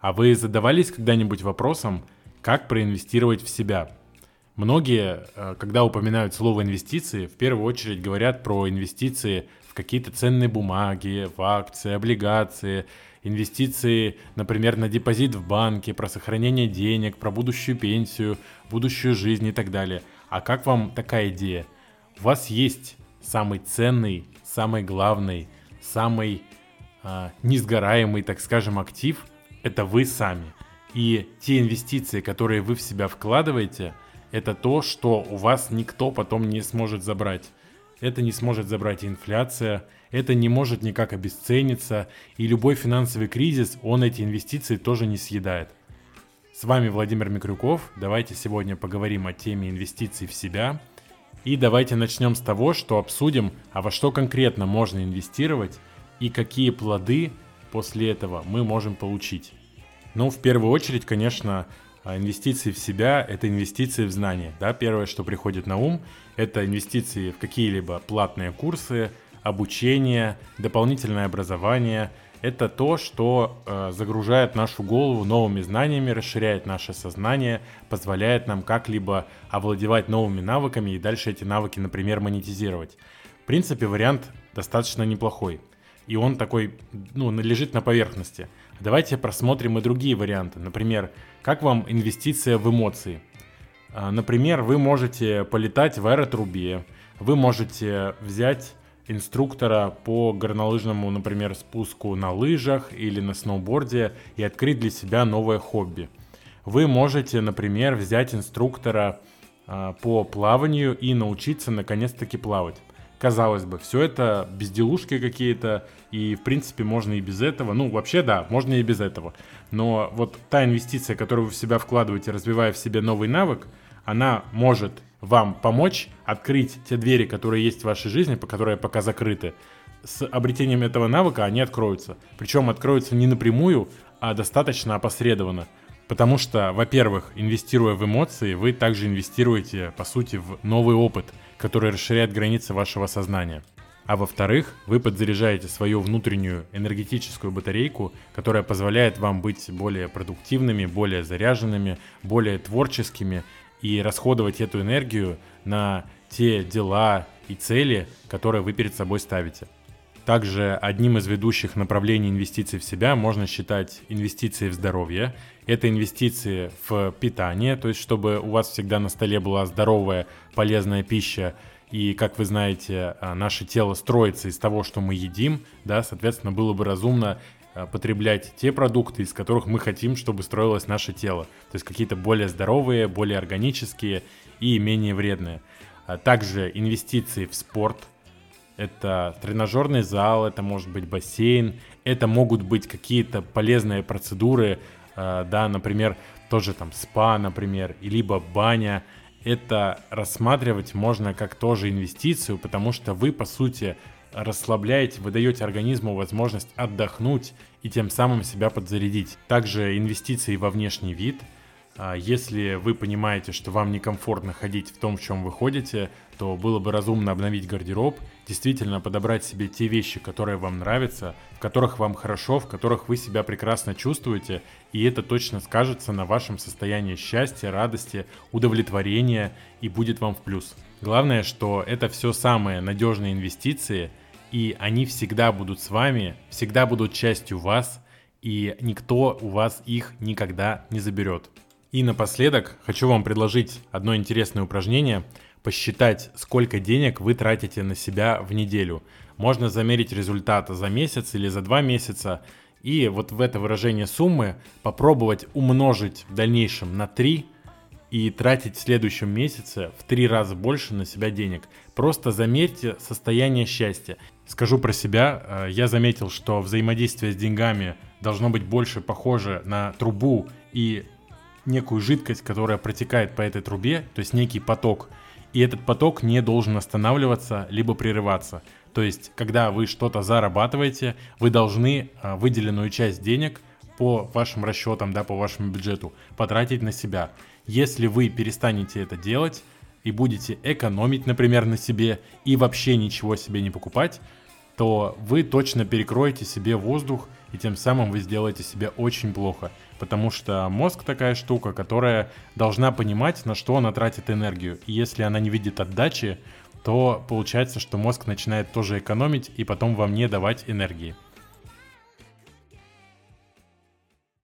А вы задавались когда-нибудь вопросом, как проинвестировать в себя? Многие, э, когда упоминают слово инвестиции, в первую очередь говорят про инвестиции в какие-то ценные бумаги, в акции, облигации, инвестиции, например, на депозит в банке, про сохранение денег, про будущую пенсию, будущую жизнь и так далее. А как вам такая идея? У вас есть самый ценный, самый главный, самый э, несгораемый, так скажем, актив – это вы сами. И те инвестиции, которые вы в себя вкладываете, это то, что у вас никто потом не сможет забрать. Это не сможет забрать инфляция, это не может никак обесцениться, и любой финансовый кризис, он эти инвестиции тоже не съедает. С вами Владимир Микрюков. Давайте сегодня поговорим о теме инвестиций в себя. И давайте начнем с того, что обсудим, а во что конкретно можно инвестировать и какие плоды после этого мы можем получить. Ну, в первую очередь, конечно, а инвестиции в себя – это инвестиции в знания. Да? Первое, что приходит на ум, это инвестиции в какие-либо платные курсы, обучение, дополнительное образование. Это то, что э, загружает нашу голову новыми знаниями, расширяет наше сознание, позволяет нам как-либо овладевать новыми навыками и дальше эти навыки, например, монетизировать. В принципе, вариант достаточно неплохой. И он такой, ну, лежит на поверхности. Давайте просмотрим и другие варианты. Например, как вам инвестиция в эмоции? А, например, вы можете полетать в аэротрубе, вы можете взять инструктора по горнолыжному, например, спуску на лыжах или на сноуборде и открыть для себя новое хобби. Вы можете, например, взять инструктора а, по плаванию и научиться наконец-таки плавать. Казалось бы, все это безделушки какие-то, и в принципе можно и без этого. Ну, вообще да, можно и без этого. Но вот та инвестиция, которую вы в себя вкладываете, развивая в себе новый навык, она может вам помочь открыть те двери, которые есть в вашей жизни, по которые пока закрыты. С обретением этого навыка они откроются. Причем откроются не напрямую, а достаточно опосредованно. Потому что, во-первых, инвестируя в эмоции, вы также инвестируете, по сути, в новый опыт, который расширяет границы вашего сознания. А во-вторых, вы подзаряжаете свою внутреннюю энергетическую батарейку, которая позволяет вам быть более продуктивными, более заряженными, более творческими и расходовать эту энергию на те дела и цели, которые вы перед собой ставите. Также одним из ведущих направлений инвестиций в себя можно считать инвестиции в здоровье. Это инвестиции в питание, то есть чтобы у вас всегда на столе была здоровая, полезная пища. И, как вы знаете, а, наше тело строится из того, что мы едим, да, соответственно, было бы разумно а, потреблять те продукты, из которых мы хотим, чтобы строилось наше тело. То есть какие-то более здоровые, более органические и менее вредные. А также инвестиции в спорт – это тренажерный зал, это может быть бассейн, это могут быть какие-то полезные процедуры, э, да, например, тоже там спа, например, либо баня. Это рассматривать можно как тоже инвестицию, потому что вы, по сути, расслабляете, вы даете организму возможность отдохнуть и тем самым себя подзарядить. Также инвестиции во внешний вид – если вы понимаете, что вам некомфортно ходить в том, в чем вы ходите, то было бы разумно обновить гардероб, действительно подобрать себе те вещи, которые вам нравятся, в которых вам хорошо, в которых вы себя прекрасно чувствуете, и это точно скажется на вашем состоянии счастья, радости, удовлетворения и будет вам в плюс. Главное, что это все самые надежные инвестиции, и они всегда будут с вами, всегда будут частью вас, и никто у вас их никогда не заберет. И напоследок хочу вам предложить одно интересное упражнение – посчитать, сколько денег вы тратите на себя в неделю. Можно замерить результат за месяц или за два месяца, и вот в это выражение суммы попробовать умножить в дальнейшем на 3 и тратить в следующем месяце в три раза больше на себя денег. Просто замерьте состояние счастья. Скажу про себя, э, я заметил, что взаимодействие с деньгами должно быть больше похоже на трубу и некую жидкость, которая протекает по этой трубе, то есть некий поток, и этот поток не должен останавливаться либо прерываться. То есть, когда вы что-то зарабатываете, вы должны а, выделенную часть денег по вашим расчетам, да, по вашему бюджету потратить на себя. Если вы перестанете это делать и будете экономить, например, на себе и вообще ничего себе не покупать, то вы точно перекроете себе воздух, и тем самым вы сделаете себе очень плохо. Потому что мозг такая штука, которая должна понимать, на что она тратит энергию. И если она не видит отдачи, то получается, что мозг начинает тоже экономить и потом вам не давать энергии.